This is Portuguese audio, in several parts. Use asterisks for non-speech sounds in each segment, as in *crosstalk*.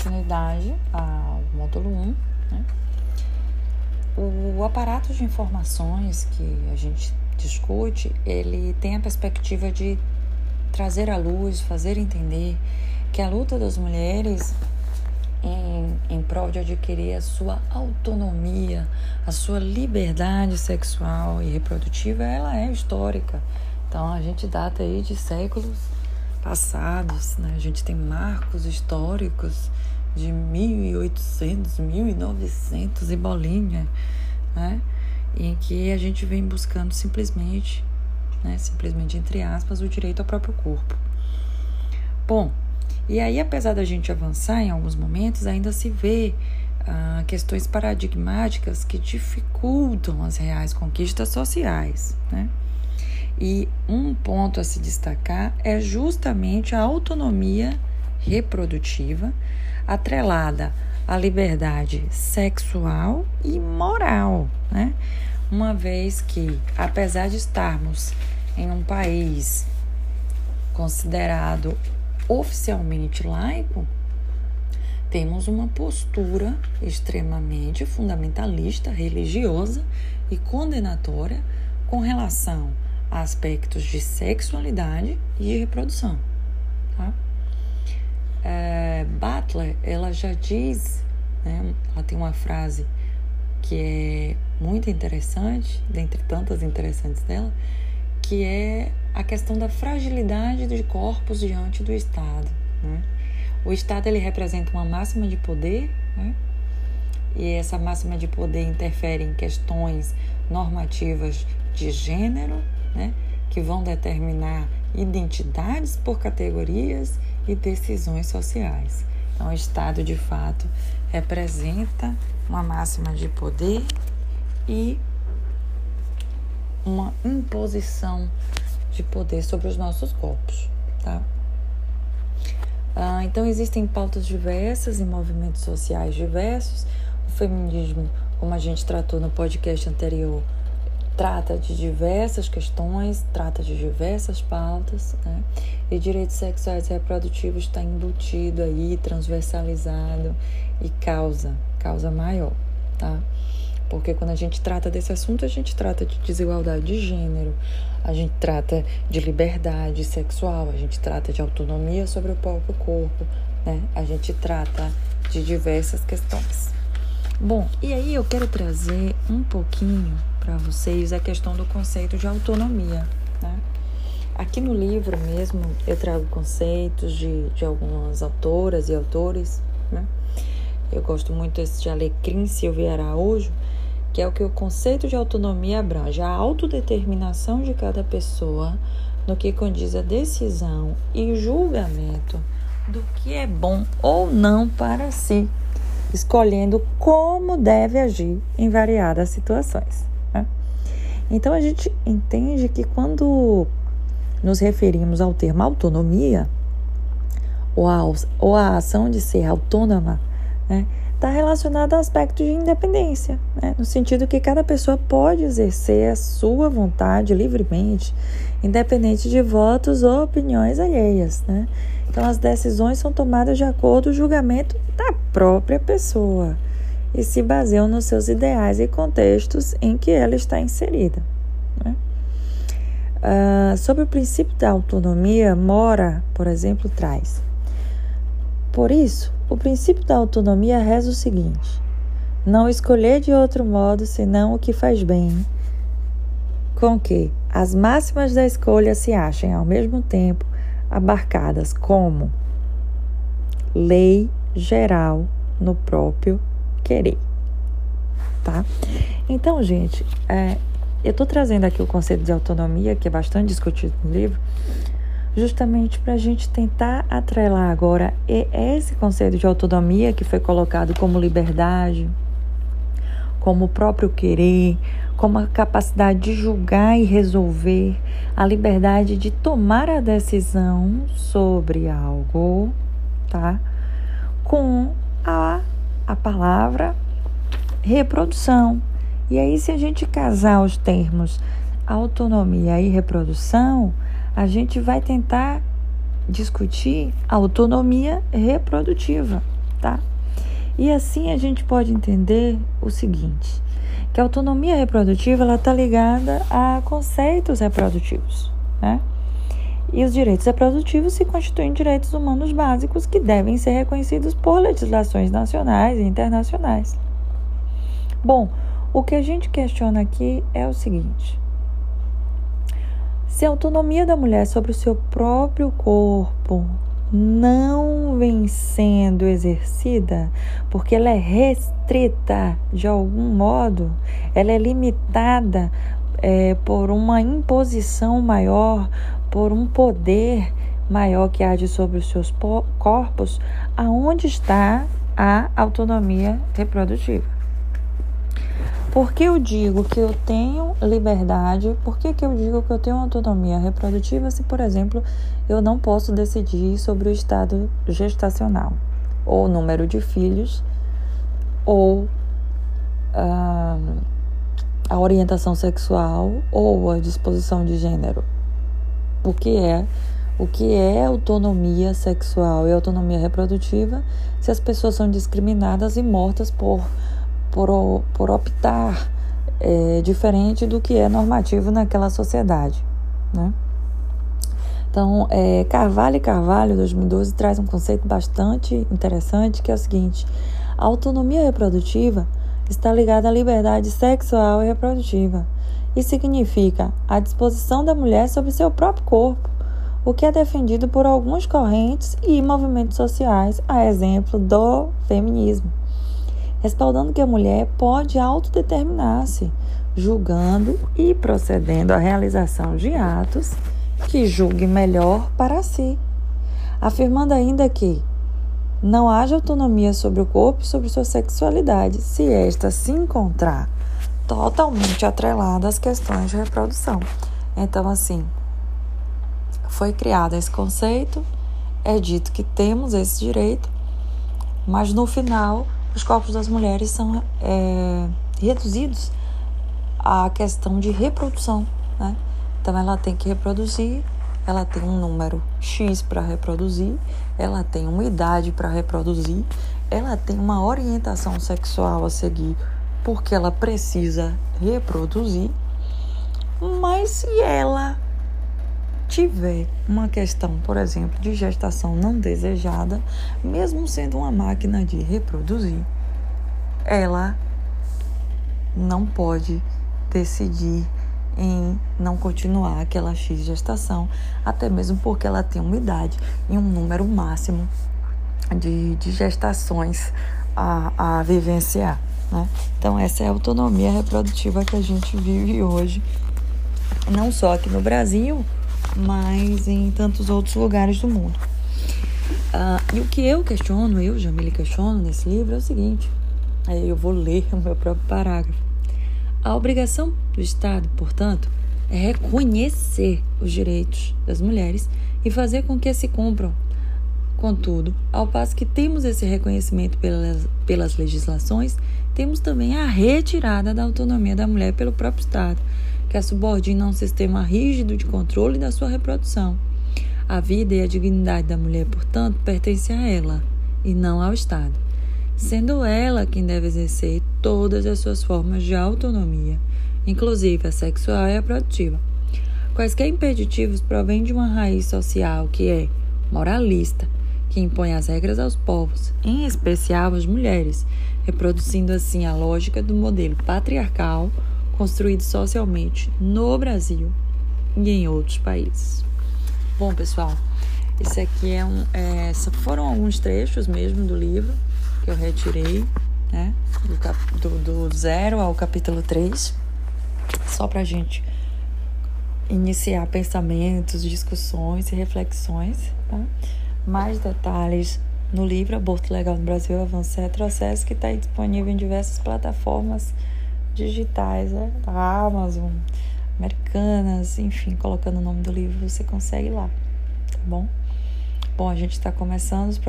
continuidade ao módulo 1, né? o aparato de informações que a gente discute, ele tem a perspectiva de trazer à luz, fazer entender que a luta das mulheres em, em prol de adquirir a sua autonomia, a sua liberdade sexual e reprodutiva, ela é histórica. Então a gente data aí de séculos passados, né? A gente tem marcos históricos de 1800, 1900 e bolinha, né? Em que a gente vem buscando simplesmente, né, simplesmente entre aspas, o direito ao próprio corpo. Bom, e aí apesar da gente avançar em alguns momentos, ainda se vê ah, questões paradigmáticas que dificultam as reais conquistas sociais, né? E um ponto a se destacar é justamente a autonomia reprodutiva atrelada à liberdade sexual e moral, né? Uma vez que, apesar de estarmos em um país considerado oficialmente laico, temos uma postura extremamente fundamentalista, religiosa e condenatória com relação aspectos de sexualidade e reprodução. Tá? É, Butler, ela já diz, né, ela tem uma frase que é muito interessante, dentre tantas interessantes dela, que é a questão da fragilidade de corpos diante do Estado. Né? O Estado ele representa uma máxima de poder, né? e essa máxima de poder interfere em questões normativas de gênero, né? que vão determinar identidades por categorias e decisões sociais. Então, o Estado, de fato, representa uma máxima de poder e uma imposição de poder sobre os nossos corpos, tá? Ah, então existem pautas diversas e movimentos sociais diversos. O feminismo, como a gente tratou no podcast anterior, trata de diversas questões, trata de diversas pautas, né? E direitos sexuais e reprodutivos está embutido aí, transversalizado e causa, causa maior, tá? Porque quando a gente trata desse assunto, a gente trata de desigualdade de gênero, a gente trata de liberdade sexual, a gente trata de autonomia sobre o próprio corpo, né? A gente trata de diversas questões. Bom, e aí eu quero trazer um pouquinho para vocês a questão do conceito de autonomia, né? Aqui no livro mesmo eu trago conceitos de, de algumas autoras e autores, né? Eu gosto muito desse de Alecrim Silvia Araújo, que é o que o conceito de autonomia abrange, a autodeterminação de cada pessoa no que condiz a decisão e julgamento do que é bom ou não para si, escolhendo como deve agir em variadas situações. Então a gente entende que quando nos referimos ao termo autonomia, ou a, ou a ação de ser autônoma, né, está relacionado ao aspecto de independência, né? no sentido que cada pessoa pode exercer a sua vontade livremente, independente de votos ou opiniões alheias. Né? Então, as decisões são tomadas de acordo com o julgamento da própria pessoa e se baseiam nos seus ideais e contextos em que ela está inserida. Né? Uh, sobre o princípio da autonomia, Mora, por exemplo, traz. Por isso, o princípio da autonomia reza o seguinte: não escolher de outro modo senão o que faz bem, com que as máximas da escolha se achem ao mesmo tempo abarcadas como lei geral no próprio querer. Tá? Então, gente, é, eu estou trazendo aqui o conceito de autonomia, que é bastante discutido no livro, justamente para a gente tentar atrelar agora esse conceito de autonomia que foi colocado como liberdade, como o próprio querer, como a capacidade de julgar e resolver, a liberdade de tomar a decisão sobre algo, tá? Com a, a palavra reprodução. E aí, se a gente casar os termos autonomia e reprodução, a gente vai tentar discutir autonomia reprodutiva, tá? E assim a gente pode entender o seguinte, que a autonomia reprodutiva ela está ligada a conceitos reprodutivos, né? E os direitos reprodutivos se constituem direitos humanos básicos que devem ser reconhecidos por legislações nacionais e internacionais. Bom, o que a gente questiona aqui é o seguinte: se a autonomia da mulher sobre o seu próprio corpo não vem sendo exercida, porque ela é restrita de algum modo, ela é limitada é, por uma imposição maior, por um poder maior que age sobre os seus corpos, aonde está a autonomia reprodutiva? Por que eu digo que eu tenho liberdade? Por que, que eu digo que eu tenho autonomia reprodutiva se, por exemplo, eu não posso decidir sobre o estado gestacional, ou número de filhos, ou ah, a orientação sexual, ou a disposição de gênero? O que é? O que é autonomia sexual e autonomia reprodutiva se as pessoas são discriminadas e mortas por por, por optar é, diferente do que é normativo naquela sociedade. Né? Então, é, Carvalho e Carvalho, 2012, traz um conceito bastante interessante que é o seguinte: a autonomia reprodutiva está ligada à liberdade sexual e reprodutiva e significa a disposição da mulher sobre seu próprio corpo, o que é defendido por algumas correntes e movimentos sociais, a exemplo do feminismo. Respaldando que a mulher pode autodeterminar-se, julgando e procedendo à realização de atos que julgue melhor para si, afirmando ainda que não haja autonomia sobre o corpo e sobre sua sexualidade se esta se encontrar totalmente atrelada às questões de reprodução. Então, assim, foi criado esse conceito, é dito que temos esse direito, mas no final os corpos das mulheres são é, reduzidos à questão de reprodução, né? Então ela tem que reproduzir, ela tem um número X para reproduzir, ela tem uma idade para reproduzir, ela tem uma orientação sexual a seguir, porque ela precisa reproduzir. Mas se ela tiver uma questão, por exemplo, de gestação não desejada, mesmo sendo uma máquina de reproduzir, ela não pode decidir em não continuar aquela X gestação, até mesmo porque ela tem uma idade e um número máximo de, de gestações a, a vivenciar. Né? Então, essa é a autonomia reprodutiva que a gente vive hoje, não só aqui no Brasil, mas em tantos outros lugares do mundo. Uh, e o que eu questiono, eu, Jamile, questiono nesse livro é o seguinte: aí eu vou ler *laughs* o meu próprio parágrafo. A obrigação do Estado, portanto, é reconhecer os direitos das mulheres e fazer com que se cumpram. Contudo, ao passo que temos esse reconhecimento pelas, pelas legislações, temos também a retirada da autonomia da mulher pelo próprio Estado, que a subordina a um sistema rígido de controle da sua reprodução. A vida e a dignidade da mulher, portanto, pertencem a ela e não ao Estado, sendo ela quem deve exercer todas as suas formas de autonomia, inclusive a sexual e a produtiva. Quaisquer impeditivos provêm de uma raiz social que é moralista, que impõe as regras aos povos, em especial às mulheres, reproduzindo assim a lógica do modelo patriarcal construído socialmente no Brasil e em outros países. Bom, pessoal, esse aqui é um, é, foram alguns trechos mesmo do livro que eu retirei, né, do, cap, do, do zero ao capítulo 3, só para gente iniciar pensamentos, discussões e reflexões. Tá? Mais detalhes no livro Aborto Legal no Brasil Avanço e Retrocesso, que está disponível em diversas plataformas digitais, né? da Amazon, americanas, enfim, colocando o nome do livro, você consegue lá, tá bom? Bom, a gente está começando, os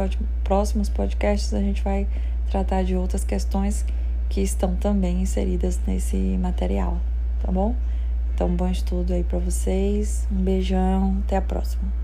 próximos podcasts a gente vai tratar de outras questões que estão também inseridas nesse material, tá bom? Então, bom estudo aí para vocês, um beijão, até a próxima.